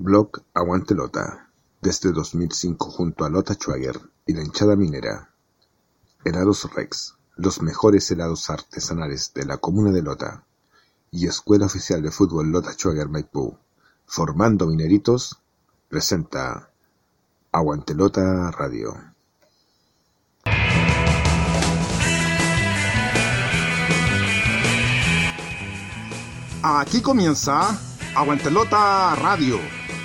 Blog Aguante Lota, desde 2005 junto a Lota Schwager y la hinchada minera. Helados Rex, los mejores helados artesanales de la comuna de Lota. Y Escuela Oficial de Fútbol Lota Schwager Maipú, formando mineritos, presenta Aguante Lota Radio. Aquí comienza Aguantelota Radio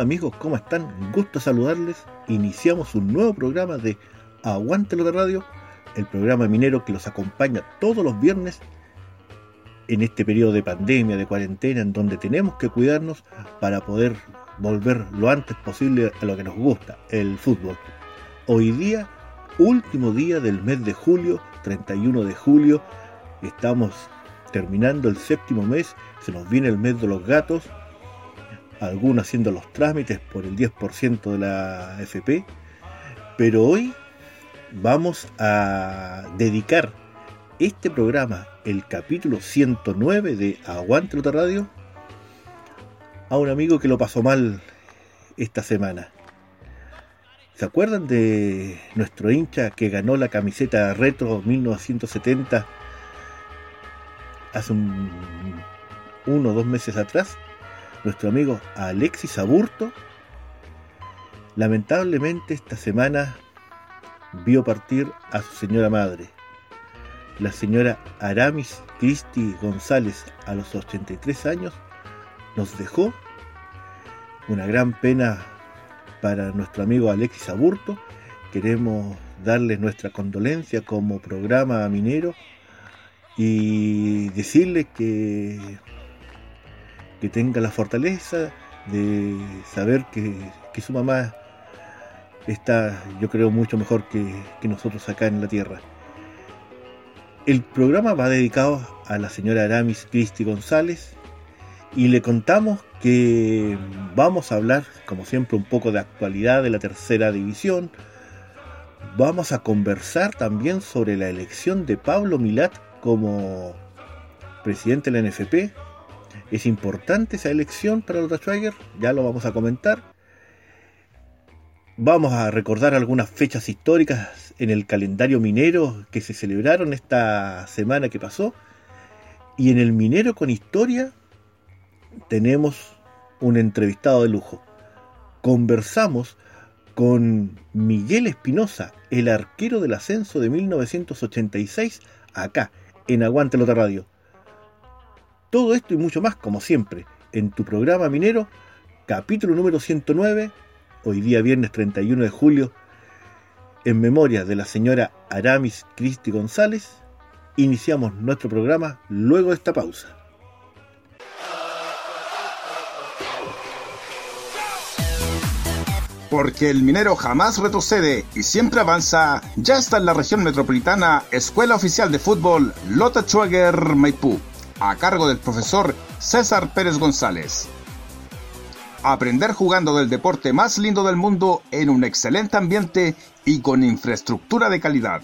Amigos, ¿cómo están? Gusto saludarles. Iniciamos un nuevo programa de Aguántelo de Radio, el programa minero que los acompaña todos los viernes en este periodo de pandemia, de cuarentena, en donde tenemos que cuidarnos para poder volver lo antes posible a lo que nos gusta, el fútbol. Hoy día, último día del mes de julio, 31 de julio, estamos terminando el séptimo mes, se nos viene el mes de los gatos, algunos haciendo los trámites por el 10% de la FP, pero hoy vamos a dedicar este programa, el capítulo 109 de Aguante Radio, a un amigo que lo pasó mal esta semana. ¿Se acuerdan de nuestro hincha que ganó la camiseta retro 1970 hace un, uno o dos meses atrás? Nuestro amigo Alexis Aburto, lamentablemente esta semana vio partir a su señora madre, la señora Aramis Cristi González, a los 83 años, nos dejó una gran pena para nuestro amigo Alexis Aburto. Queremos darle nuestra condolencia como programa minero y decirle que que tenga la fortaleza de saber que, su mamá está, yo creo, mucho mejor que, que, nosotros acá en la Tierra. El programa va dedicado a la señora Aramis Cristi González y le contamos que vamos a hablar, como siempre, un poco de actualidad de la tercera división. Vamos a conversar también sobre la elección de Pablo Milat como presidente de la NFP es importante esa elección para los Schweiger, ya lo vamos a comentar. Vamos a recordar algunas fechas históricas en el calendario minero que se celebraron esta semana que pasó. Y en el Minero con Historia tenemos un entrevistado de lujo. Conversamos con Miguel Espinosa, el arquero del ascenso de 1986, acá, en Aguante Lota Radio. Todo esto y mucho más, como siempre, en tu programa minero, capítulo número 109, hoy día viernes 31 de julio, en memoria de la señora Aramis Cristi González, iniciamos nuestro programa luego de esta pausa. Porque el minero jamás retrocede y siempre avanza, ya está en la región metropolitana Escuela Oficial de Fútbol Lota Schwager Maipú a cargo del profesor César Pérez González. Aprender jugando del deporte más lindo del mundo en un excelente ambiente y con infraestructura de calidad.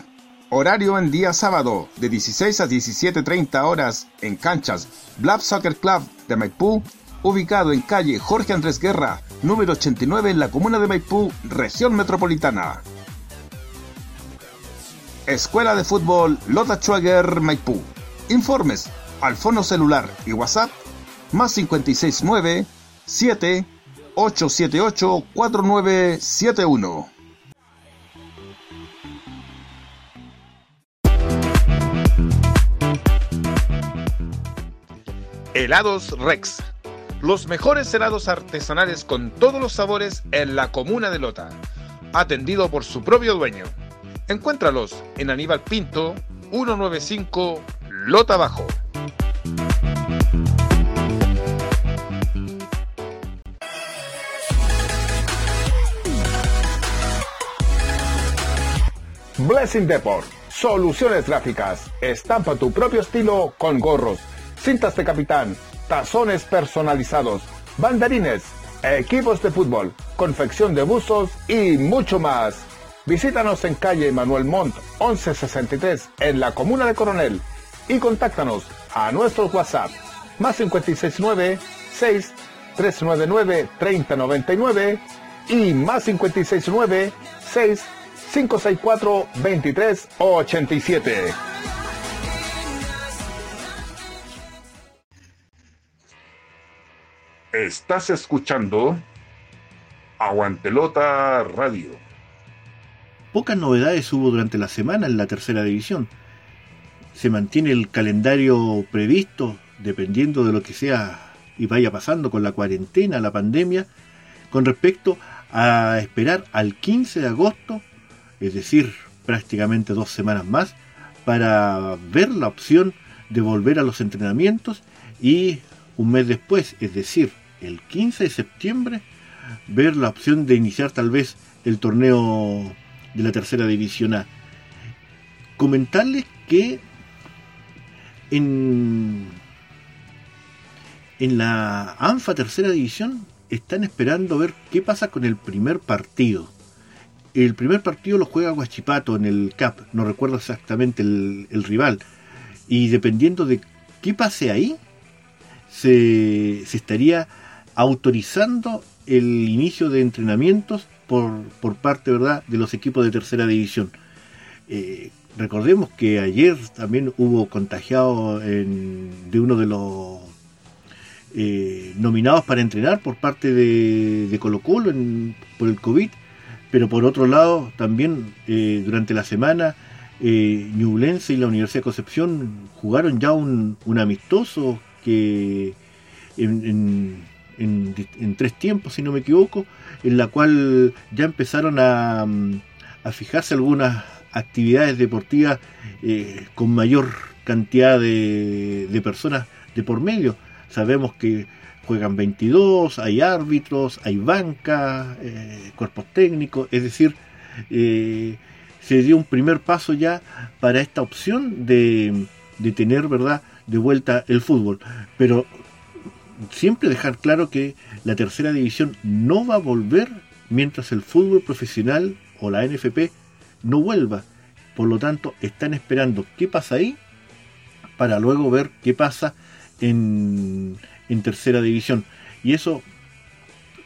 Horario en día sábado de 16 a 17.30 horas en canchas Blab Soccer Club de Maipú, ubicado en calle Jorge Andrés Guerra, número 89 en la comuna de Maipú, región metropolitana. Escuela de Fútbol Lota Schwager Maipú. Informes al fono celular y WhatsApp más 569 7 878 4971. Helados Rex. Los mejores helados artesanales con todos los sabores en la comuna de Lota. Atendido por su propio dueño. Encuéntralos en Aníbal Pinto, 195 Lota Bajo. Blessing Deport. Soluciones gráficas. Estampa tu propio estilo con gorros, cintas de capitán, tazones personalizados, banderines, equipos de fútbol, confección de buzos y mucho más. Visítanos en calle Manuel Montt 1163 en la comuna de Coronel y contáctanos a nuestro WhatsApp más 569 6 399 3099 y más 569 6 564 2387. Estás escuchando Aguantelota Radio. Pocas novedades hubo durante la semana en la tercera división. Se mantiene el calendario previsto dependiendo de lo que sea y vaya pasando con la cuarentena, la pandemia, con respecto a esperar al 15 de agosto es decir, prácticamente dos semanas más, para ver la opción de volver a los entrenamientos y un mes después, es decir, el 15 de septiembre, ver la opción de iniciar tal vez el torneo de la tercera división A. Comentarles que en, en la ANFA tercera división están esperando ver qué pasa con el primer partido el primer partido lo juega Guachipato en el CAP, no recuerdo exactamente el, rival. Y dependiendo de qué pase ahí, se, estaría autorizando el inicio de entrenamientos por, parte ¿verdad? de los equipos de tercera división. Eh, recordemos que ayer también hubo contagiado de uno de los eh, nominados para entrenar por parte de, Colo Colo por el COVID pero por otro lado, también eh, durante la semana, eh, Ñublense y la Universidad de Concepción jugaron ya un, amistoso que en, tres tiempos, si no me equivoco, en la cual ya empezaron a, fijarse algunas actividades deportivas eh, con mayor cantidad de, de personas de por medio. Sabemos que juegan 22, hay árbitros, hay banca, eh, cuerpos técnicos, es decir, eh, se dio un primer paso ya para esta opción de, de tener, ¿verdad?, de vuelta el fútbol. Pero siempre dejar claro que la tercera división no va a volver mientras el fútbol profesional o la NFP no vuelva. Por lo tanto, están esperando qué pasa ahí para luego ver qué pasa en, en tercera división. Y eso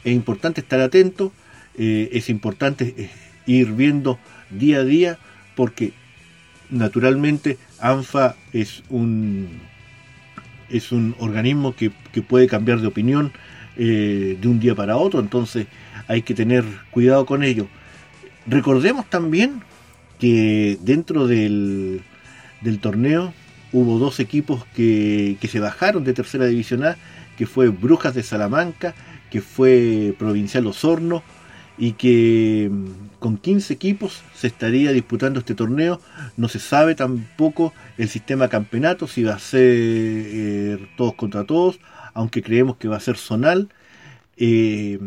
es importante estar atento, eh, es importante eh, ir viendo día a día, porque naturalmente ANFA es un, es un organismo que, puede cambiar de opinión eh, de un día para otro, entonces hay que tener cuidado con ello. Recordemos también que dentro del, del torneo hubo dos equipos que, se bajaron de tercera división A, que fue Brujas de Salamanca, que fue Provincial Osorno, y que mm, con 15 equipos se estaría disputando este torneo. No se sabe tampoco el sistema campeonato, si va a ser eh, todos contra todos, aunque creemos que va a ser zonal. Eh,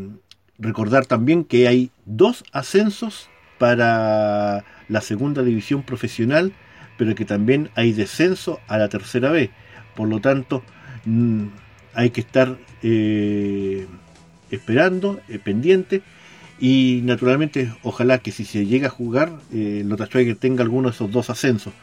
recordar también que hay dos ascensos para la segunda división profesional pero que también hay descenso a la tercera vez. Por lo tanto, mm, hay que estar eh, esperando, eh, pendiente, y naturalmente, ojalá que si se llega a jugar, eh, Lota tenga alguno de esos dos ascensos.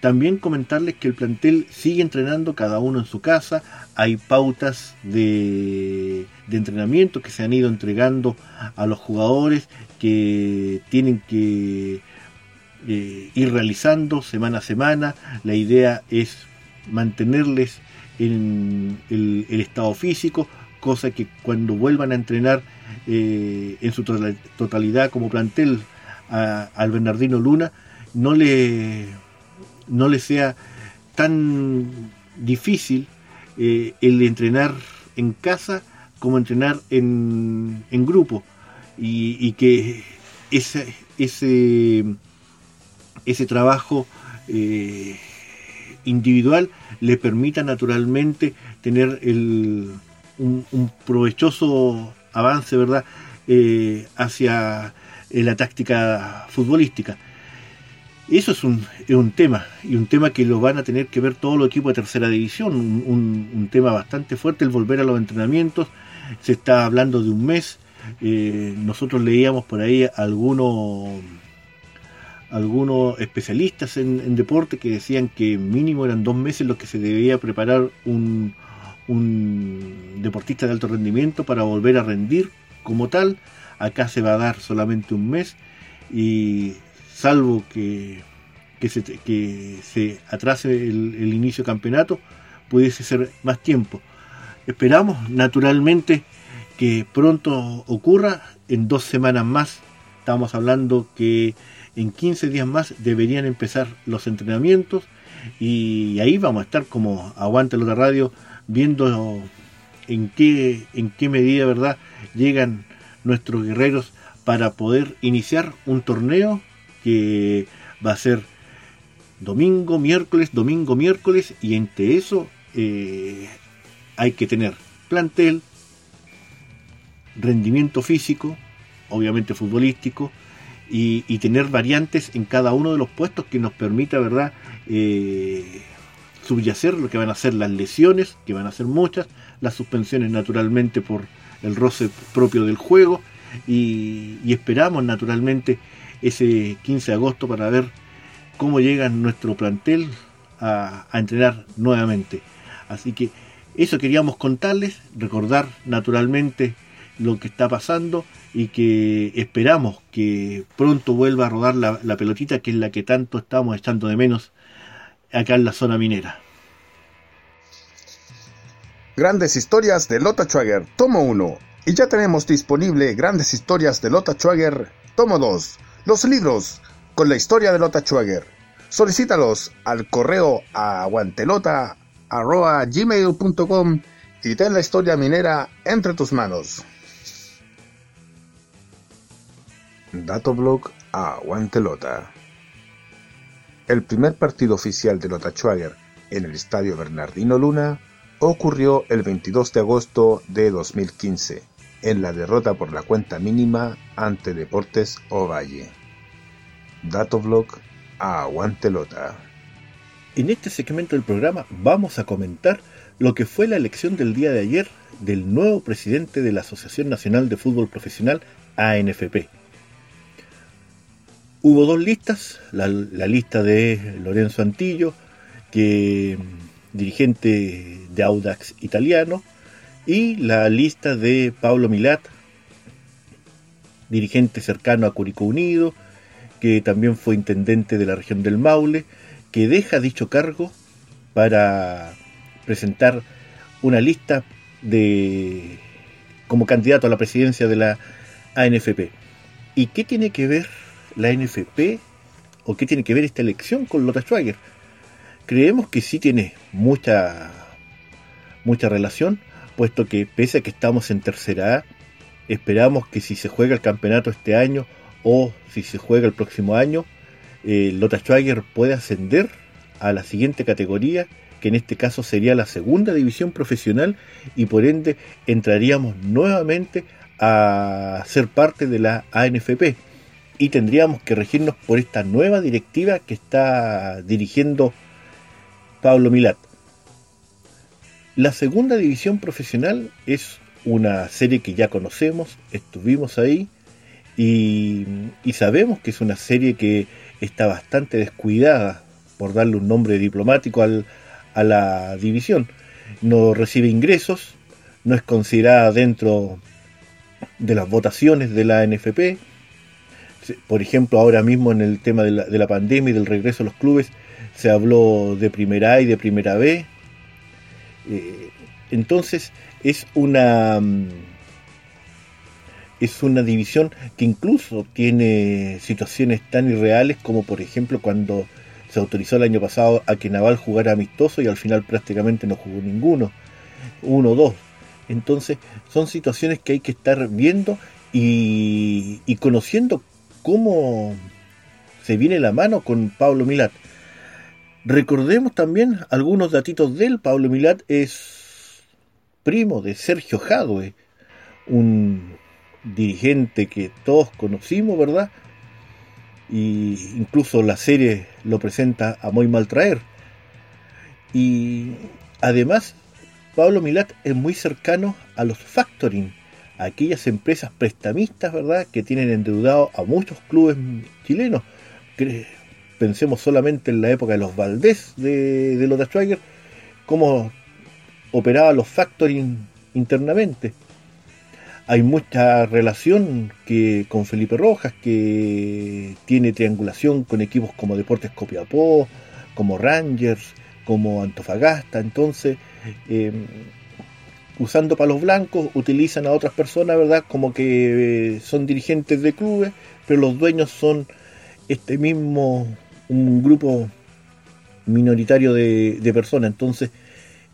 También comentarles que el plantel sigue entrenando cada uno en su casa, hay pautas de, de entrenamiento que se han ido entregando a los jugadores que tienen que eh, ir realizando semana a semana. La idea es mantenerles en el, estado físico, cosa que cuando vuelvan a entrenar eh, en su totalidad como plantel al Bernardino Luna, no le, no le sea tan difícil eh, el entrenar en casa como entrenar en, en grupo y, y que ese, ese ese trabajo eh, individual le permita naturalmente tener un, provechoso avance, ¿verdad? Eh, hacia la táctica futbolística. Eso es un, tema, y un tema que lo van a tener que ver todos los equipos de tercera división, un, tema bastante fuerte, el volver a los entrenamientos, se está hablando de un mes, eh, nosotros leíamos por ahí algunos algunos especialistas en, deporte que decían que mínimo eran dos meses los que se debía preparar un, un deportista de alto rendimiento para volver a rendir como tal. Acá se va a dar solamente un mes y salvo que, que, se, que se atrase el, el inicio del campeonato, pudiese ser más tiempo. Esperamos naturalmente que pronto ocurra, en dos semanas más, estamos hablando que en 15 días más deberían empezar los entrenamientos y ahí vamos a estar como aguante la radio viendo en qué, en qué medida verdad llegan nuestros guerreros para poder iniciar un torneo que va a ser domingo, miércoles, domingo, miércoles y entre eso eh, hay que tener plantel, rendimiento físico, obviamente futbolístico, y, tener variantes en cada uno de los puestos que nos permita, ¿verdad?, eh, subyacer lo que van a ser las lesiones, que van a ser muchas, las suspensiones naturalmente por el roce propio del juego, y, esperamos naturalmente ese 15 de agosto para ver cómo llega nuestro plantel a, a entrenar nuevamente. Así que eso queríamos contarles, recordar naturalmente lo que está pasando y que esperamos que pronto vuelva a rodar la, pelotita que es la que tanto estamos echando de menos acá en la zona minera. Grandes historias de Lota Schwager, tomo 1. Y ya tenemos disponible Grandes historias de Lota Schwager, tomo 2. Los libros con la historia de Lota Schwager. Solicítalos al correo aguantelota.gmail.com y ten la historia minera entre tus manos. Datoblog a Aguante. El primer partido oficial de Lota Schwager en el estadio Bernardino Luna ocurrió el 22 de agosto de 2015, en la derrota por la cuenta mínima ante Deportes Ovalle. Datoblog a Aguante Lota. En este segmento del programa vamos a comentar lo que fue la elección del día de ayer del nuevo presidente de la Asociación Nacional de Fútbol Profesional, ANFP. Hubo dos listas, la, lista de Lorenzo Antillo, que dirigente de Audax italiano, y la lista de Pablo Milat, dirigente cercano a Curicó Unido, que también fue intendente de la región del Maule, que deja dicho cargo para presentar una lista de como candidato a la presidencia de la ANFP. ¿Y qué tiene que ver la NFP o qué tiene que ver esta elección con Lothar Schwager. Creemos que sí tiene mucha, mucha relación, puesto que pese a que estamos en tercera A, esperamos que si se juega el campeonato este año o si se juega el próximo año, eh, Lothar Schwager pueda ascender a la siguiente categoría, que en este caso sería la segunda división profesional y por ende entraríamos nuevamente a ser parte de la ANFP y tendríamos que regirnos por esta nueva directiva que está dirigiendo Pablo Milat. La segunda división profesional es una serie que ya conocemos, estuvimos ahí y, sabemos que es una serie que está bastante descuidada, por darle un nombre diplomático a la división. No recibe ingresos, no es considerada dentro de las votaciones de la NFP, por ejemplo, ahora mismo en el tema de la, pandemia y del regreso a los clubes, se habló de primera A y de primera B. Eh, entonces, es una. Mm, es una división que incluso tiene situaciones tan irreales como, por ejemplo, cuando se autorizó el año pasado a que Naval jugara amistoso y al final prácticamente no jugó ninguno. Uno o dos. Entonces, son situaciones que hay que estar viendo y, y conociendo cómo se viene la mano con Pablo Milat. Recordemos también algunos datitos de él. Pablo Milat es primo de Sergio Jadwe, un dirigente que todos conocimos, ¿verdad? Y incluso la serie lo presenta a muy mal traer. Y además, Pablo Milat es muy cercano a los factoring, aquellas empresas prestamistas, ¿verdad?, que tienen endeudado a muchos clubes chilenos. Pensemos solamente en la época de los Valdés de, de Lota Schwager, cómo operaban los factoring internamente. Hay mucha relación que con Felipe Rojas, que tiene triangulación con equipos como Deportes Copiapó, como Rangers, como Antofagasta. Entonces, eh, usando palos blancos, utilizan a otras personas, ¿verdad? Como que eh, son dirigentes de clubes, pero los dueños son este mismo, un grupo minoritario de, personas. Entonces,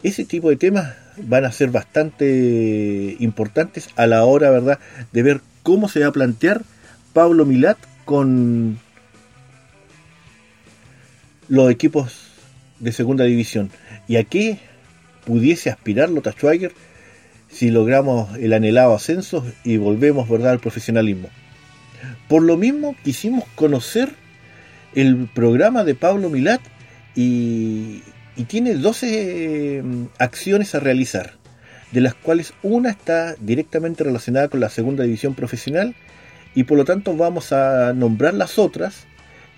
ese tipo de temas van a ser bastante importantes a la hora, ¿verdad?, de ver cómo se va a plantear Pablo Milat con los equipos de segunda división. ¿Y a qué pudiese aspirar Lota Schwager si logramos el anhelado ascenso y volvemos ¿verdad? al profesionalismo. Por lo mismo quisimos conocer el programa de Pablo Milat y, tiene 12 mm, acciones a realizar, de las cuales una está directamente relacionada con la segunda división profesional y por lo tanto vamos a nombrar las otras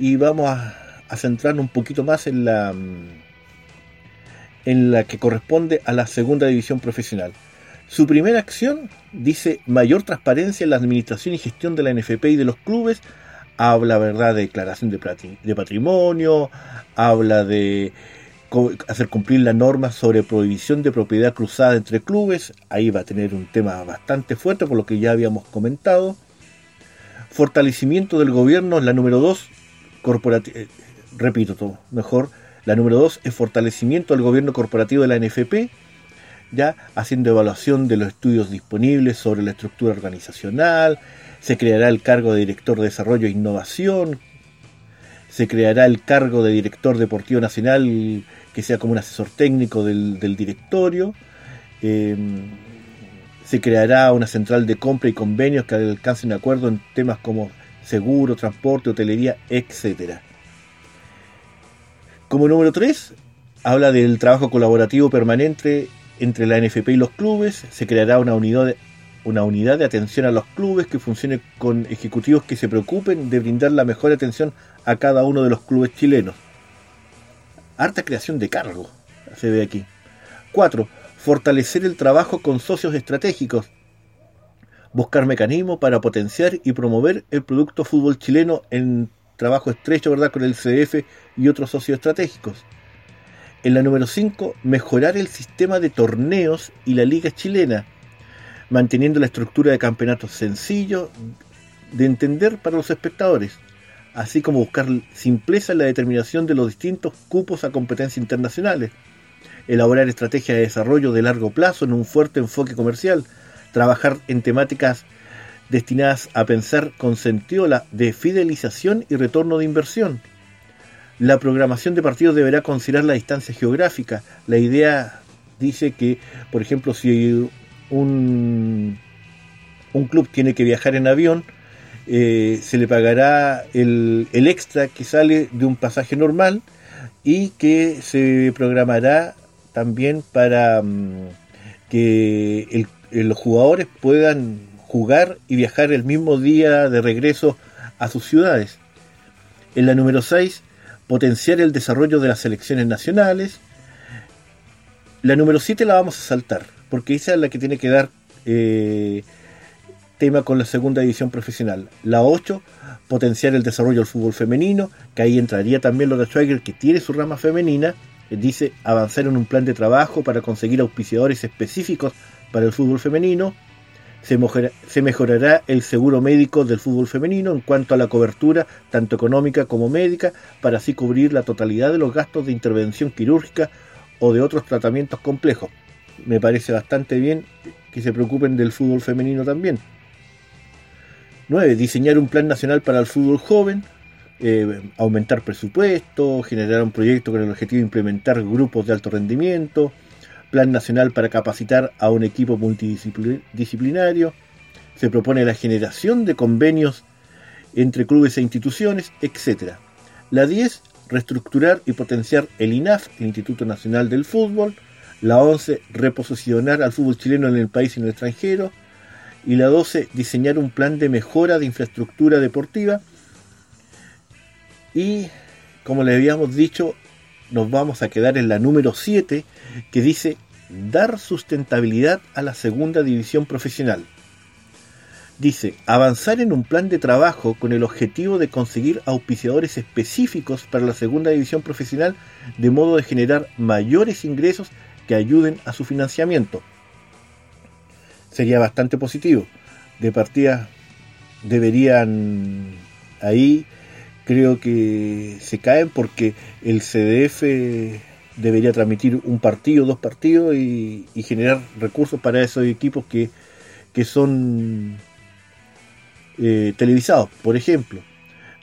y vamos a, a centrarnos un poquito más en la, mm, en la que corresponde a la segunda división profesional. Su primera acción dice mayor transparencia en la administración y gestión de la NFP y de los clubes. Habla, ¿verdad?, de declaración de patrimonio, habla de hacer cumplir la norma sobre prohibición de propiedad cruzada entre clubes. Ahí va a tener un tema bastante fuerte, por lo que ya habíamos comentado. Fortalecimiento del gobierno, la número 2, eh, repito todo, mejor. La número 2 es fortalecimiento del gobierno corporativo de la NFP ya haciendo evaluación de los estudios disponibles sobre la estructura organizacional, se creará el cargo de director de desarrollo e innovación, se creará el cargo de director deportivo nacional que sea como un asesor técnico del, directorio, em, se creará una central de compra y convenios que alcancen acuerdo en temas como seguro, transporte, hotelería, etc. Como número 3, habla del trabajo colaborativo permanente entre la NFP y los clubes, se creará una unidad, de, atención a los clubes que funcione con ejecutivos que se preocupen de brindar la mejor atención a cada uno de los clubes chilenos. Harta creación de cargo, se ve aquí. 4. Fortalecer el trabajo con socios estratégicos. Buscar mecanismos para potenciar y promover el producto fútbol chileno en trabajo estrecho ¿verdad? con el CDF y otros socios estratégicos. En la número 5, mejorar el sistema de torneos y la liga chilena, manteniendo la estructura de campeonatos sencillo de entender para los espectadores, así como buscar simpleza en la determinación de los distintos cupos a competencias internacionales, elaborar estrategias de desarrollo de largo plazo en un fuerte enfoque comercial, trabajar en temáticas destinadas a pensar con sentido de fidelización y retorno de inversión, la programación de partidos deberá considerar la distancia geográfica. La idea dice que, por ejemplo, si un, un club tiene que viajar en avión, eh, se le pagará el, extra que sale de un pasaje normal y que se programará también para mm, que los jugadores puedan jugar y viajar el mismo día de regreso a sus ciudades. En la número 6 potenciar el desarrollo de las selecciones nacionales. La número 7 la vamos a saltar, porque esa es la que tiene que dar eh, tema con la segunda división profesional. La 8, potenciar el desarrollo del fútbol femenino, que ahí entraría también lo de Schweiger, que tiene su rama femenina. Eh, dice avanzar en un plan de trabajo para conseguir auspiciadores específicos para el fútbol femenino se, mejorará el seguro médico del fútbol femenino en cuanto a la cobertura tanto económica como médica para así cubrir la totalidad de los gastos de intervención quirúrgica o de otros tratamientos complejos. Me parece bastante bien que se preocupen del fútbol femenino también. 9. Diseñar un plan nacional para el fútbol joven. eh, aumentar presupuesto, generar un proyecto con el objetivo de implementar grupos de alto rendimiento, plan nacional para capacitar a un equipo multidisciplinario, se propone la generación de convenios entre clubes e instituciones, etc. La 10, reestructurar y potenciar el INAF, el Instituto Nacional del Fútbol. La 11, reposicionar al fútbol chileno en el país y en el extranjero. Y la 12, diseñar un plan de mejora de infraestructura deportiva. Y, como le habíamos dicho, nos vamos a quedar en la número 7, que dice dar sustentabilidad a la segunda división profesional. Dice, avanzar en un plan de trabajo con el objetivo de conseguir auspiciadores específicos para la segunda división profesional de modo de generar mayores ingresos que ayuden a su financiamiento. Sería bastante positivo. De partida deberían ahí creo que se caen porque el CDF debería transmitir un partido, dos partidos y, generar recursos para esos equipos que, que son eh, televisados, por ejemplo.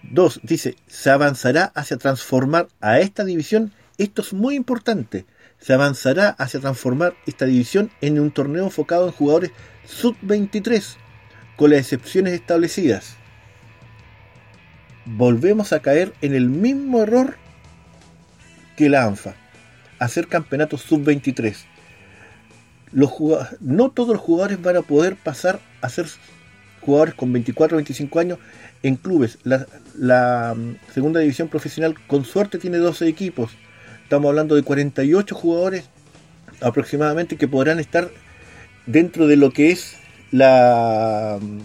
Dos, dice, se avanzará hacia transformar a esta división, esto es muy importante, se avanzará hacia transformar esta división en un torneo enfocado en jugadores sub-23, con las excepciones establecidas. Volvemos a caer en el mismo error que la ANFA, hacer campeonatos sub-23. Los no todos los jugadores van a poder pasar a ser jugadores con 24 o 25 años en clubes. La, mm, segunda división profesional con suerte tiene 12 equipos. Estamos hablando de 48 jugadores aproximadamente que podrán estar dentro de lo que es la mm,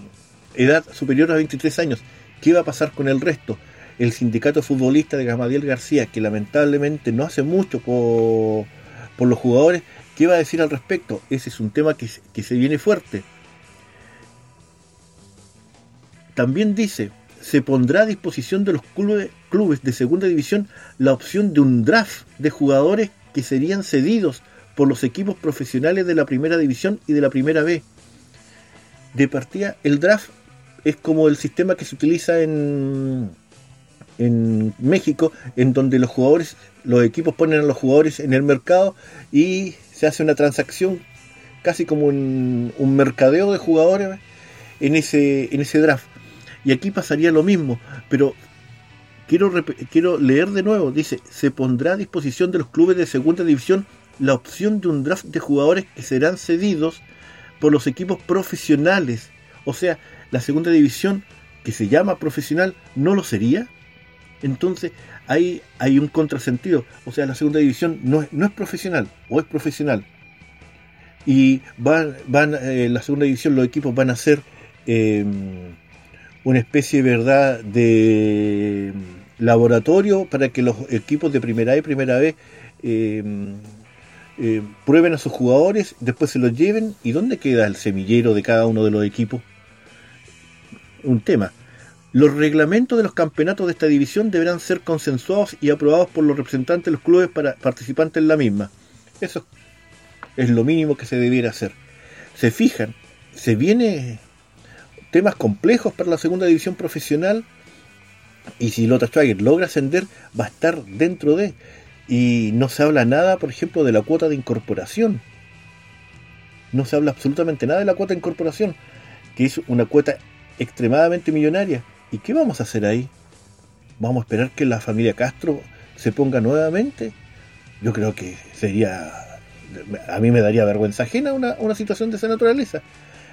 edad superior a 23 años. ¿Qué va a pasar con el resto? El sindicato futbolista de Gamadiel García, que lamentablemente no hace mucho por, por los jugadores, ¿qué va a decir al respecto? Ese es un tema que, que se viene fuerte también dice, se pondrá a disposición de los clubes, de segunda división la opción de un draft de jugadores que serían cedidos por los equipos profesionales de la primera división y de la primera B. De partida, el draft es como el sistema que se utiliza en, en México, en donde los jugadores, los equipos ponen a los jugadores en el mercado y se hace una transacción casi como un, mercadeo de jugadores en ese, en ese draft. Y aquí pasaría lo mismo, pero quiero, quiero leer de nuevo, dice, se pondrá a disposición de los clubes de segunda división la opción de un draft de jugadores que serán cedidos por los equipos profesionales. O sea, la segunda división, que se llama profesional, no lo sería. Entonces, ahí hay un contrasentido. O sea, la segunda división no es, no es profesional, o es profesional. Y van, van eh, la segunda división, los equipos van a ser... Eh, una especie verdad de laboratorio para que los equipos de primera A y primera B em, eh, prueben a sus jugadores, después se los lleven y dónde queda el semillero de cada uno de los equipos. Un tema. Los reglamentos de los campeonatos de esta división deberán ser consensuados y aprobados por los representantes de los clubes para participantes en la misma. Eso es lo mínimo que se debiera hacer. Se fijan, se viene temas complejos para la segunda división profesional. Y si Lota Schwager logra ascender, va a estar dentro de. Y no se habla nada, por ejemplo, de la cuota de incorporación. No se habla absolutamente nada de la cuota de incorporación, que es una cuota extremadamente millonaria. ¿Y qué vamos a hacer ahí? ¿Vamos a esperar que la familia Castro se ponga nuevamente? Yo creo que sería. A mí me daría vergüenza ajena una, una situación de esa naturaleza.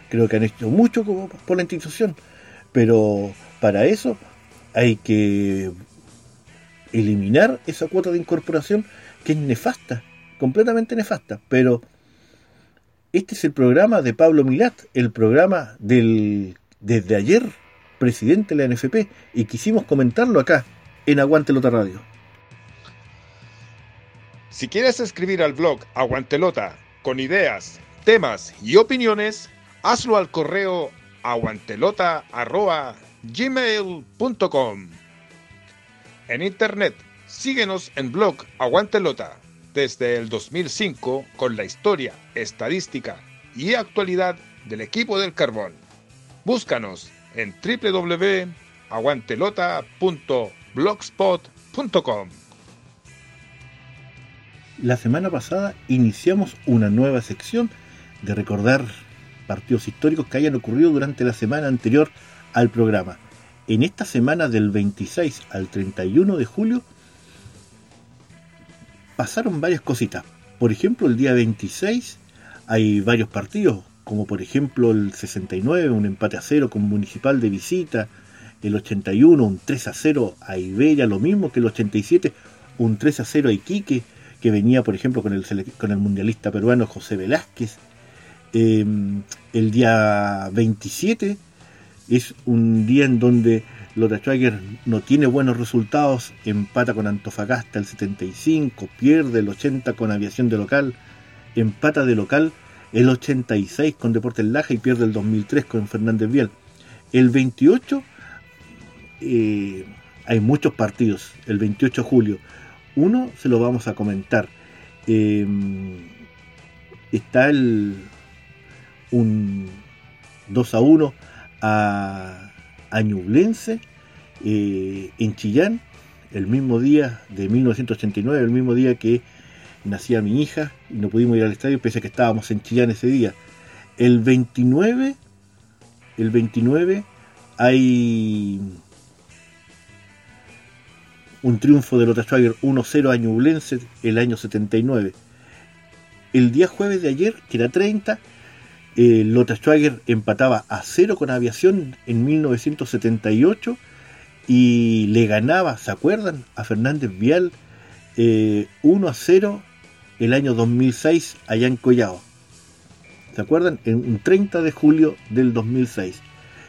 Creo que han hecho mucho por la institución, pero para eso hay que eliminar esa cuota de incorporación que es nefasta, completamente nefasta. Pero este es el programa de Pablo Milat, el programa del desde ayer presidente de la NFP, y quisimos comentarlo acá en Aguantelota Radio. Si quieres escribir al blog Aguantelota con ideas, temas y opiniones, hazlo al correo aguantelota.gmail.com. En internet, síguenos en blog Aguantelota desde el 2005 con la historia, estadística y actualidad del equipo del carbón. Búscanos en www.aguantelota.cl. blogspot.com. La semana pasada iniciamos una nueva sección de recordar partidos históricos que hayan ocurrido durante la semana anterior al programa. En esta semana del 26 al 31 de julio pasaron varias cositas. Por ejemplo, el día 26 hay varios partidos, como por ejemplo el 69, un empate a cero con Municipal de visita, el 81, un 3 a 0 a Iberia, lo mismo que el 87, un 3 a 0 a Iquique, que venía por ejemplo con el, con el mundialista peruano José Velázquez. Em, el día 27 es un día en donde Lota Schwager no tiene buenos resultados, empata con Antofagasta el 75, pierde el 80 con Aviación de local, empata de local el 86 con Deportes Laja y pierde el 2003 con Fernández Vial. El 28 eh, hay muchos partidos, el 28 de julio. Uno se lo vamos a comentar. Em, está el un 2 a 1 a a Ñublense eh, en Chillán, el mismo día de 1989, el mismo día que nacía mi hija y no pudimos ir al estadio pese a que estábamos en Chillán ese día. El 29, el 29 hay un triunfo de Lota Schwager 1-0 a Ñublense el año 79. El día jueves de ayer, que era 30, eh, Lota empataba a cero con Aviación en 1978 y le ganaba, ¿se acuerdan? A Fernández Vial 1 eh, a 0 el año 2006 allá en Collao. ¿Se acuerdan? En un 30 de julio del 2006.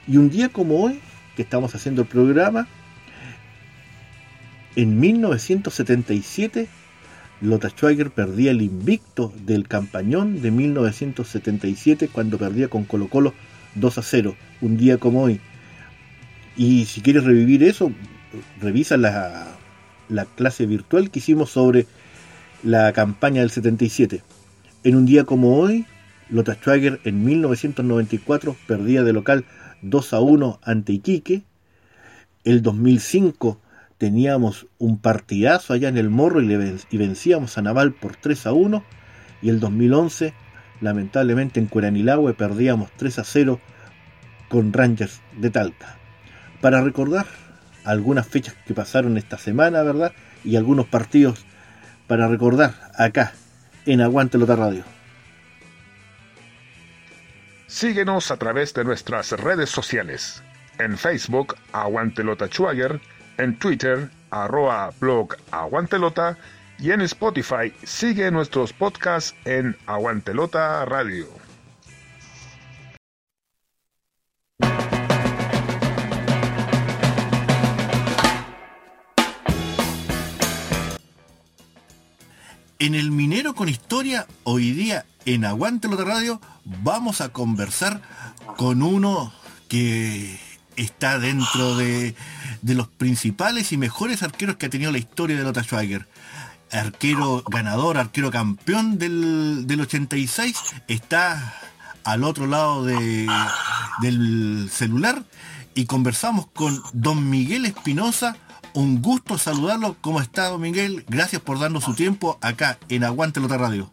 Y un día como hoy, que estamos haciendo el programa, en 1977 Lota Schwager perdía el invicto del campañón de 1977 cuando perdía con Colo Colo 2 a 0, un día como hoy. Y si quieres revivir eso, revisa la, la clase virtual que hicimos sobre la campaña del 77. En un día como hoy, Lota Schwager en 1994 perdía de local 2 a 1 ante Iquique. El 2005 teníamos un partidazo allá en el Morro y, le vencíamos a Naval por 3 a 1 y el 2011 lamentablemente en Curanilagüe perdíamos 3 a 0 con Rangers de Talca. Para recordar algunas fechas que pasaron esta semana, ¿verdad? Y algunos partidos para recordar acá en Aguante Lota Radio. Síguenos a través de nuestras redes sociales. En Facebook, Aguante Lota Schwager en Twitter, arroba blog Aguantelota y en Spotify sigue nuestros podcasts en Aguantelota Radio. En el Minero con Historia, hoy día en Aguantelota Radio, vamos a conversar con uno que está dentro de, los principales y mejores arqueros que ha tenido la historia de Lota Schwager. Arquero ganador, arquero campeón del, 86, está al otro lado del celular y conversamos con don Miguel Espinosa. Un gusto saludarlo. ¿Cómo está, don Miguel? Gracias por darnos su tiempo acá en Aguante Lota Radio.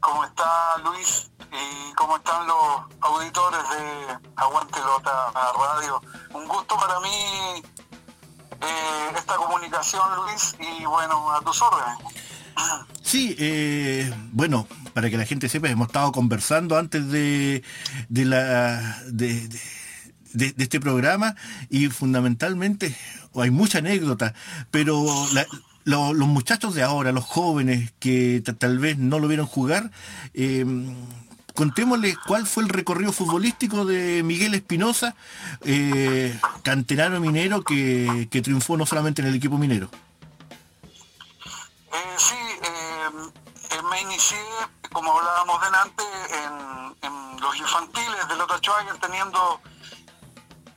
¿Cómo está, Luis? y cómo están los auditores de Aguante Lota Radio. Un gusto para mí eh, esta comunicación, Luis, y bueno, a tus órdenes. Sí, eh, bueno, para que la gente sepa, hemos estado conversando antes de, de la de, este programa y fundamentalmente hay mucha anécdota, pero los muchachos de ahora, los jóvenes que tal vez no lo vieron jugar, eh, contémosle cuál fue el recorrido futbolístico de Miguel Espinosa, eh, canterano minero que, triunfó no solamente en el equipo minero. Eh, sí, eh, me inicié, como hablábamos delante, en, los infantiles de Lota Schwager, teniendo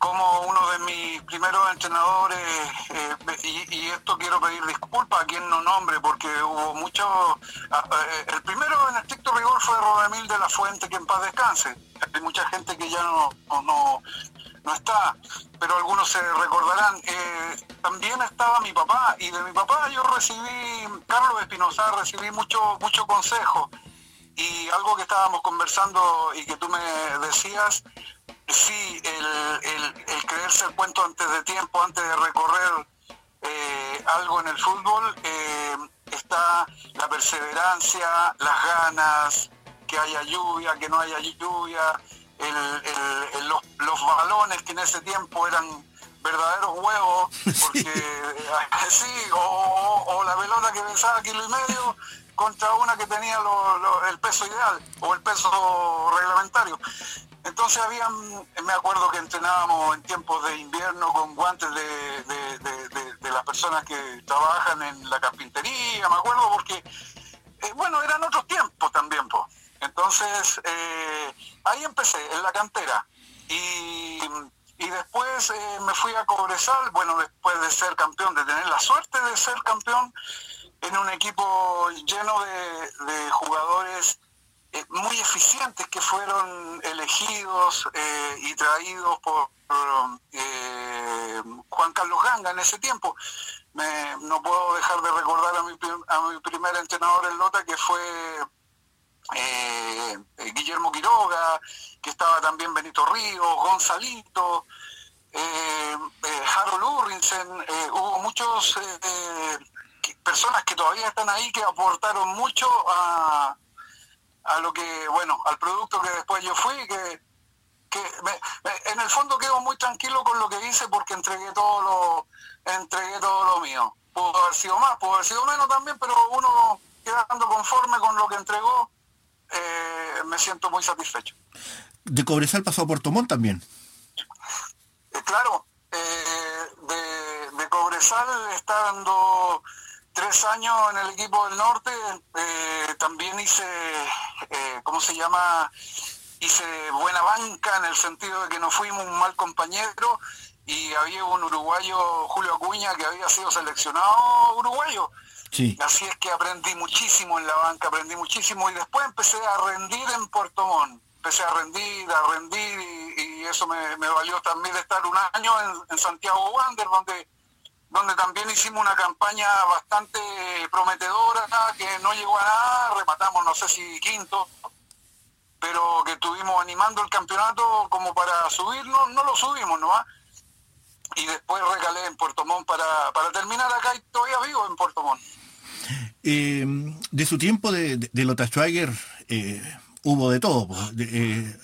como uno de mis primeros entrenadores, eh, y, esto quiero pedir disculpas a quien no nombre, porque hubo muchos... Eh, el primero en estricto rigor fue Rodemil de la Fuente, que en paz descanse. Hay mucha gente que ya no, no, no está, pero algunos se recordarán. Eh, también estaba mi papá y de mi papá yo recibí, Carlos Espinosa, recibí mucho, mucho consejo. Y algo que estábamos conversando y que tú me decías, sí, el, creerse el cuento antes de tiempo, antes de recorrer eh, algo en el fútbol, eh, está la perseverancia, las ganas, que haya lluvia, que no haya lluvia, los, los, balones que en ese tiempo eran verdaderos huevos, porque sí, o, la pelota que pesaba kilo y medio contra una que tenía el peso ideal o el peso reglamentario. Entonces habían, me acuerdo que entrenábamos en tiempos de invierno con guantes de, de las personas que trabajan en la carpintería, me acuerdo porque, eh, bueno, eran otros tiempos también, pues. Entonces, eh, ahí empecé, en la cantera. Y, después eh, me fui a Cobresal, bueno, después de ser campeón, de tener la suerte de ser campeón en un equipo lleno de, jugadores eh, muy eficientes que fueron elegidos y traídos por Juan Carlos Ganga en ese tiempo. no puedo dejar de recordar a mi, a mi primer entrenador en Lota, que fue eh, Guillermo Quiroga, que estaba también Benito Ríos, Gonzalito, eh, eh, Harold Urrinsen, hubo muchos personas que todavía están ahí que aportaron mucho a, a lo que, bueno, al producto que después yo fui, que, en el fondo quedo muy tranquilo con lo que hice porque entregué todo lo, entregué todo lo mío. Pudo haber sido más, pudo haber sido menos también, pero uno quedando conforme con lo que entregó, eh, me siento muy satisfecho. ¿De Cobresal pasó a Puerto Montt también? Eh, claro, eh, de, de, Cobresal estando tres años en el equipo del norte, también hice, ¿cómo se llama? Hice buena banca en el sentido de que no fuimos un mal compañero y había un uruguayo, Julio Acuña, que había sido seleccionado uruguayo Así es que aprendí muchísimo en la banca, aprendí muchísimo y después empecé a rendir en Puerto Montt. Empecé a rendir, a rendir y, eso me, valió también de estar un año en, Santiago Wander, donde, donde también hicimos una campaña bastante prometedora que no llegó a nada, rematamos no sé si quinto, pero que estuvimos animando el campeonato como para subirnos, no lo subimos, ¿no? Y después recalé en Puerto Montt para, para terminar acá y todavía vivo en Puerto Montt. Eh, de su tiempo de, de, Lothar Schweiger eh, hubo de todo. Eh,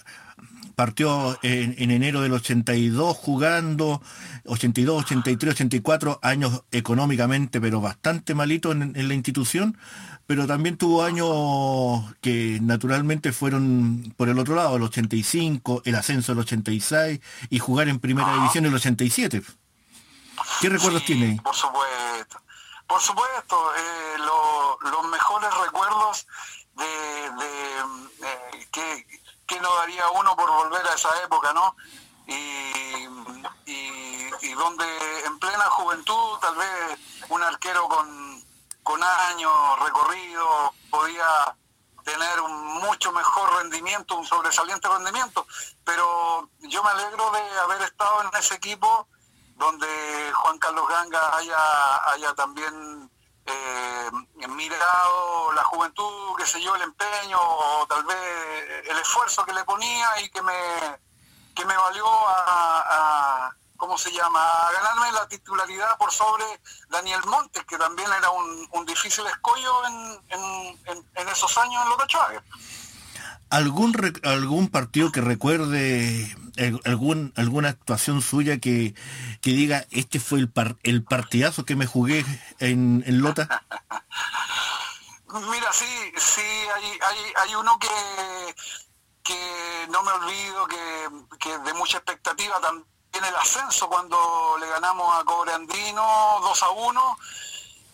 partió en, enero del 82 jugando, 82, 83, 84, años económicamente, pero bastante malito en, la institución, pero también tuvo años que naturalmente fueron por el otro lado, el 85, el ascenso del 86 y jugar en primera división el 87. ¿Qué recuerdos tiene? Por supuesto. Por supuesto, eh, los mejores recuerdos de, eh, que, no daría uno por volver a esa época, ¿no? Y, donde en plena juventud tal vez un arquero con, con años recorridos podía tener un mucho mejor rendimiento, un sobresaliente rendimiento, pero yo me alegro de haber estado en ese equipo donde Juan Carlos Ganga haya, haya también eh, mirado la juventud, qué sé yo, el empeño o tal vez el esfuerzo que le ponía y que me, que me valió a, ¿cómo se llama?, a ganarme la titularidad por sobre Daniel Montes, que también era un, difícil escollo en, en, esos años en los Chávez. ¿Algún, ¿Algún partido que recuerde algún, alguna actuación suya que, diga, este fue el, el partidazo que me jugué en, Lota? Mira, sí, sí, hay, hay, uno que, que no me olvido, que, de mucha expectativa también el ascenso cuando le ganamos a Cobre Andino 2 a 1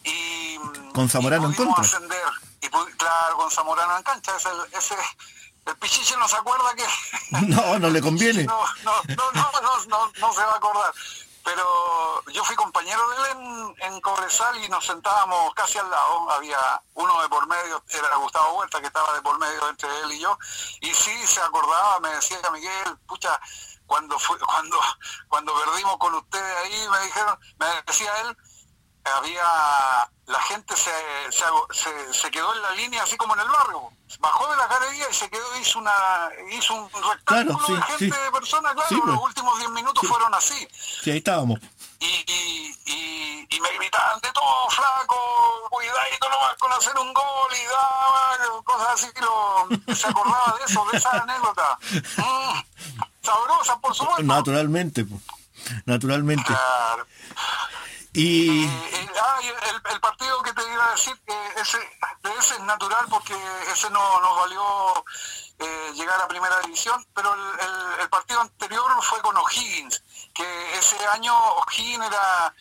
y con Zamorano en contra. Ascender, y, claro, con Zamorano en cancha, ese, ese el Pichiche no se acuerda que... No, no le conviene. No, no, no, no, no, no, se va a acordar. Pero yo fui compañero de él en, en, Cobresal y nos sentábamos casi al lado. Había uno de por medio, era Gustavo Huerta, que estaba de por medio entre él y yo. Y sí, se acordaba, me decía Miguel, pucha, cuando fue, cuando, cuando perdimos con ustedes ahí, me dijeron, me decía él, había la gente se, se, se, quedó en la línea así como en el barrio. Bajó de la galería y se quedó hizo una hizo un rectángulo de gente de personas claro los pues. últimos 10 minutos fueron así. Sí ahí estábamos. Y, y, y, me gritaban de todo flaco cuidadito nomás con hacer un gol y daba cosas así lo, se acordaba de eso de esa anécdota. Mm, sabrosa por supuesto. Naturalmente naturalmente. Claro. Y... ah, el, partido que te iba a decir, que ese, ese es natural porque ese no nos valió eh, llegar a primera división, pero el, partido anterior fue con O'Higgins, que ese año O'Higgins era,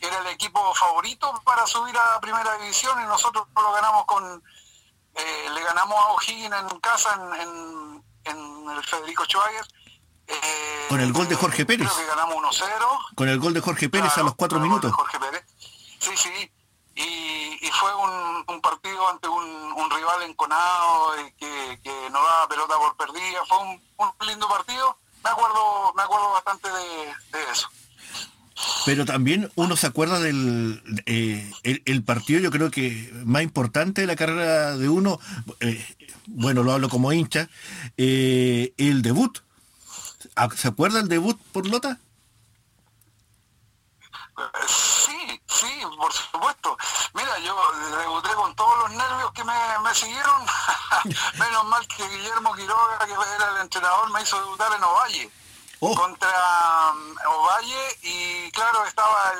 era el equipo favorito para subir a primera división y nosotros lo ganamos con, eh, le ganamos a O'Higgins en casa en, el Federico Schwager con el gol de Jorge Pérez. Creo que ganamos 1-0. Con el gol de Jorge Pérez a los cuatro minutos. Jorge Pérez. Sí, sí. Y, y fue un, un, partido ante un, un rival enconado que, que no daba pelota por perdida. Fue un, un, lindo partido. Me acuerdo, me acuerdo bastante de, de eso. Pero también uno se acuerda del eh, el, el, partido, yo creo que más importante de la carrera de uno, eh, bueno, lo hablo como hincha, eh, el debut ¿Se acuerda el debut por Lota? Sí, sí, por supuesto. Mira, yo debuté con todos los nervios que me, siguieron. Menos mal que Guillermo Quiroga, que era el entrenador, me hizo debutar en Ovalle. Oh. Contra um, Ovalle y claro, estaba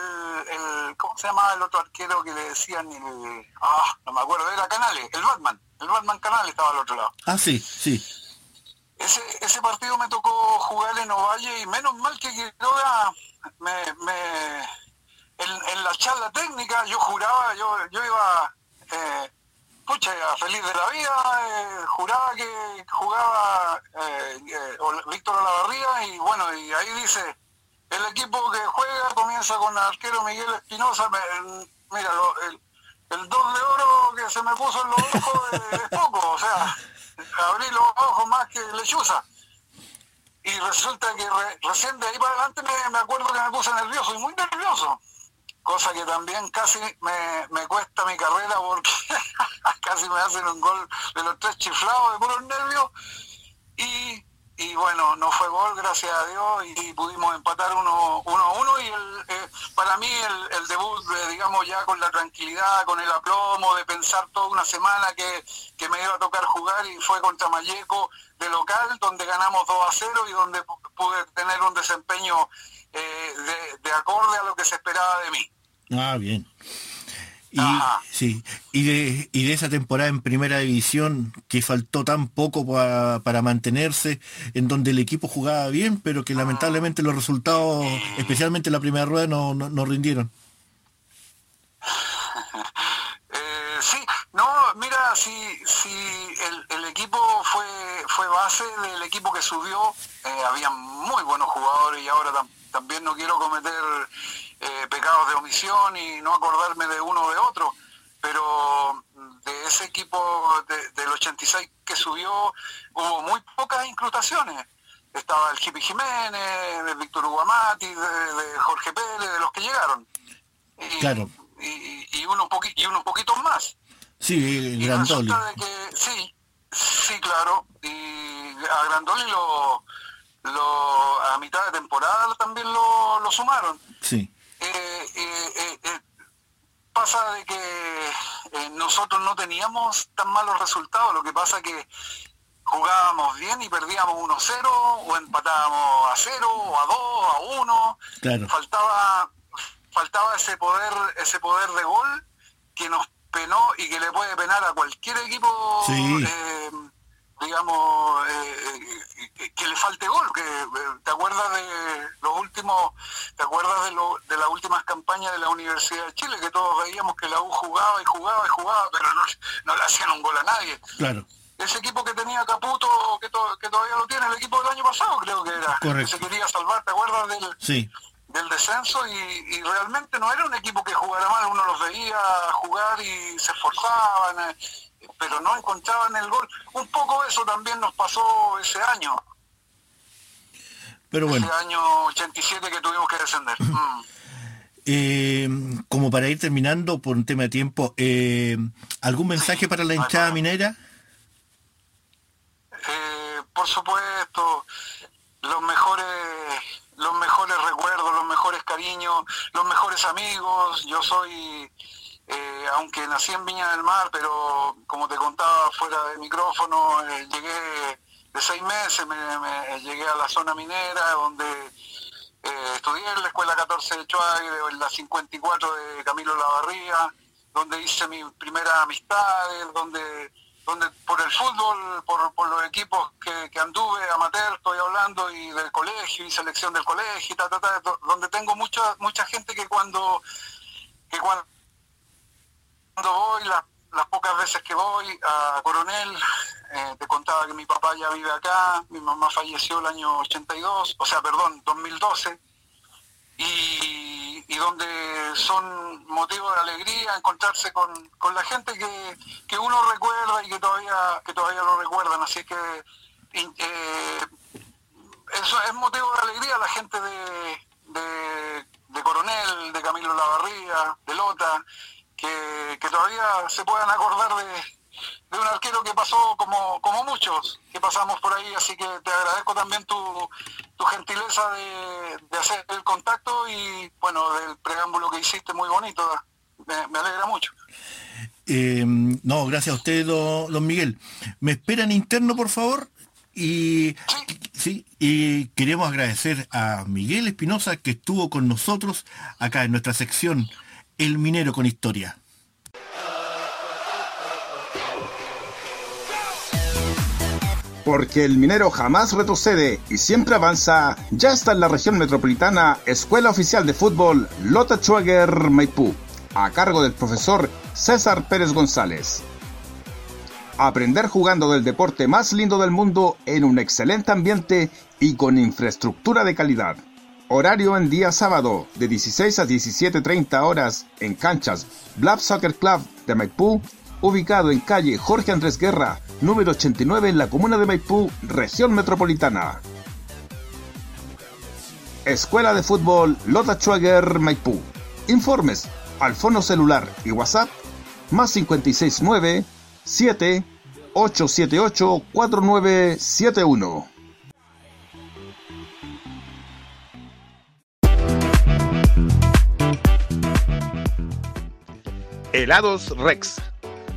el, ¿cómo se llamaba el otro arquero que le decían? El, ah, no me acuerdo, era Canales, el Batman. El Batman Canales estaba al otro lado. Ah, sí, sí ese, ese partido me tocó jugar en Ovalle y menos mal que Quiroga me, me en, la charla técnica yo juraba, yo, yo iba eh, pucha, feliz de la vida, eh, juraba que jugaba eh, eh Víctor Olavarría y bueno, y ahí dice, el equipo que juega comienza con el arquero Miguel Espinosa, mira, el, el dos de oro que se me puso en los ojos es poco, o sea, abrí los ojos más que lechuza. Y resulta que recién de ahí para adelante me, acuerdo que me puse nervioso y muy nervioso. Cosa que también casi me, cuesta mi carrera porque casi me hacen un gol de los tres chiflados de puros nervios. Y y bueno, no fue gol, gracias a Dios, y pudimos empatar uno, uno a uno, y el, eh, para mí el, debut, eh, digamos, ya con la tranquilidad, con el aplomo de pensar toda una semana que, me iba a tocar jugar, y fue contra Mayeco de local, donde ganamos 2 a 0 y donde pude tener un desempeño eh, de, de acorde a lo que se esperaba de mí. Ah, bien. Y, sí, y de, y de esa temporada en primera división que faltó tan poco para mantenerse, en donde el equipo jugaba bien, pero que lamentablemente los resultados, especialmente en la primera rueda, no, no, rindieron. Eh, sí, no, mira, si, si el, el, equipo fue, fue base del equipo que subió, eh, había muy buenos jugadores y ahora también no quiero cometer eh, pecados de omisión y no acordarme de uno o de otro, pero de ese equipo del 86 que subió hubo muy pocas incrustaciones. Estaba el Hippie Jiménez, de Víctor Uguamati, de, Jorge Pérez, de los que llegaron. Y, claro. Y, unos y unos poquitos más. Sí, Grandoli. sí, sí, claro. Y a Grandoli lo, lo, a mitad de temporada también lo, lo sumaron. Sí. Eh, eh, eh, pasa de que nosotros no teníamos tan malos resultados, lo que pasa que jugábamos bien y perdíamos 1-0 o empatábamos a 0 o a 2 a 1. Faltaba faltaba ese poder ese poder de gol que nos penó y que le puede penar a cualquier equipo eh, eh, que, le falte gol, que eh, te acuerdas de los últimos, te acuerdas de, lo, de las últimas campañas de la Universidad de Chile, que todos veíamos que la U jugaba y jugaba y jugaba, pero no, no le hacían un gol a nadie. Claro. Ese equipo que tenía Caputo, que, que todavía lo tiene, el equipo del año pasado creo que era, que se quería salvar, ¿te acuerdas del, sí. del descenso? Y, y, realmente no era un equipo que jugara mal, uno los veía jugar y se esforzaban pero no encontraban el gol. Un poco eso también nos pasó ese año. Pero bueno. Ese año 87 que tuvimos que descender. Mm. Eh, como para ir terminando por un tema de tiempo, eh, ¿algún mensaje para la hinchada minera? Eh, por supuesto, los mejores, los mejores recuerdos, los mejores cariños, los mejores amigos. Yo soy, eh, aunque nací en Viña del Mar, pero como te contaba fuera del micrófono, eh, llegué de seis meses, me, llegué a la zona minera, donde eh, estudié en la escuela 14 de Chuagre, en la 54 de Camilo Lavarría, donde hice mis primeras amistades, donde, donde por el fútbol, por, por los equipos que, que anduve, amateur, estoy hablando, y del colegio, y selección del colegio, y ta, ta, ta, do- donde tengo mucha, mucha gente que cuando, que cuando cuando voy, las, pocas veces que voy a Coronel, eh, te contaba que mi papá ya vive acá, mi mamá falleció el año 82, o sea, perdón, 2012, y, donde son motivos de alegría encontrarse con, con la gente que, que uno recuerda y que todavía, que todavía lo recuerdan, así que eh, eso es motivo de alegría la gente de, de, de Coronel, de Camilo Lavarría, de Lota, que, que todavía se puedan acordar de, de un arquero que pasó como, como muchos que pasamos por ahí, así que te agradezco también tu, tu gentileza de, de hacer el contacto y bueno, del preámbulo que hiciste muy bonito, me, me alegra mucho. Eh, no, gracias a usted, don, don Miguel. ¿Me esperan interno, por favor? Y, sí, y queremos agradecer a Miguel Espinosa que estuvo con nosotros acá en nuestra sección El Minero con Historia. Porque el minero jamás retrocede y siempre avanza, ya está en la región metropolitana Escuela Oficial de Fútbol Lota Schwager Maipú, a cargo del profesor César Pérez González. Aprender jugando del deporte más lindo del mundo en un excelente ambiente y con infraestructura de calidad. Horario en día sábado de 16 a 17.30 horas en canchas Blab Soccer Club de Maipú, ubicado en calle Jorge Andrés Guerra, número 89 en la comuna de Maipú, región metropolitana. Escuela de Fútbol Lota Schwager Maipú. Informes al fono celular y WhatsApp más 569 7 878 4971. Helados Rex.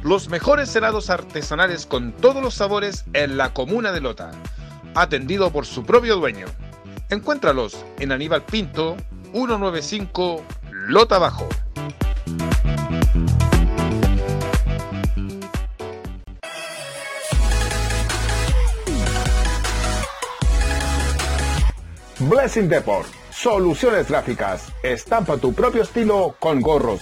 Los mejores helados artesanales con todos los sabores en la comuna de Lota. Atendido por su propio dueño. Encuéntralos en Aníbal Pinto, 195 Lota Bajo. Blessing Deport. Soluciones gráficas. Estampa tu propio estilo con gorros,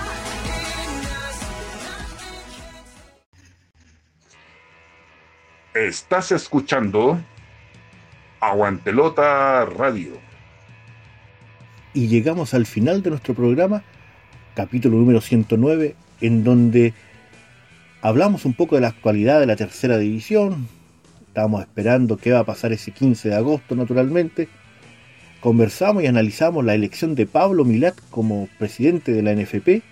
Estás escuchando Aguantelota Radio. Y llegamos al final de nuestro programa, capítulo número 109, en donde hablamos un poco de la actualidad de la tercera división. Estábamos esperando qué va a pasar ese 15 de agosto, naturalmente. Conversamos y analizamos la elección de Pablo Milat como presidente de la NFP.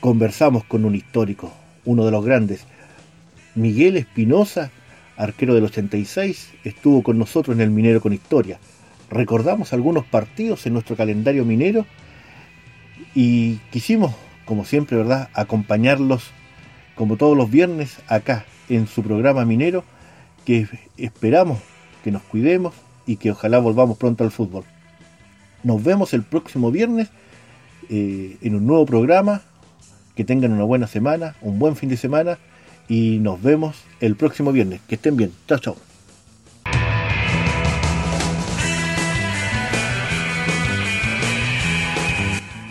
Conversamos con un histórico, uno de los grandes, Miguel Espinosa, arquero del 86, estuvo con nosotros en el Minero con Historia. Recordamos algunos partidos en nuestro calendario minero y quisimos, como siempre, ¿verdad?, acompañarlos como todos los viernes acá en su programa minero, que esperamos que nos cuidemos y que ojalá volvamos pronto al fútbol. Nos vemos el próximo viernes eh, en un nuevo programa. Que tengan una buena semana, un buen fin de semana y nos vemos el próximo viernes. Que estén bien. Chao, chao.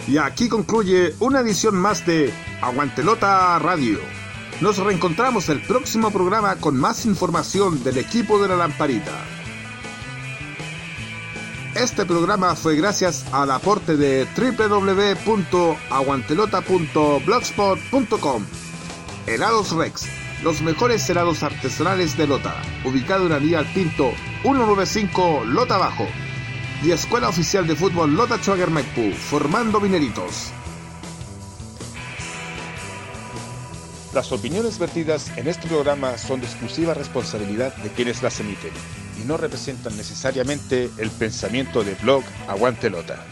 Y aquí concluye una edición más de Aguantelota Radio. Nos reencontramos el próximo programa con más información del equipo de la lamparita. Este programa fue gracias al aporte de www.aguantelota.blogspot.com. Helados Rex, los mejores helados artesanales de Lota, ubicado en Aníbal Pinto 195 Lota Bajo. Y Escuela Oficial de Fútbol Lota Schwager Maipú, formando mineritos. Las opiniones vertidas en este programa son de exclusiva responsabilidad de quienes las emiten y no representan necesariamente el pensamiento de blog Aguante Lota.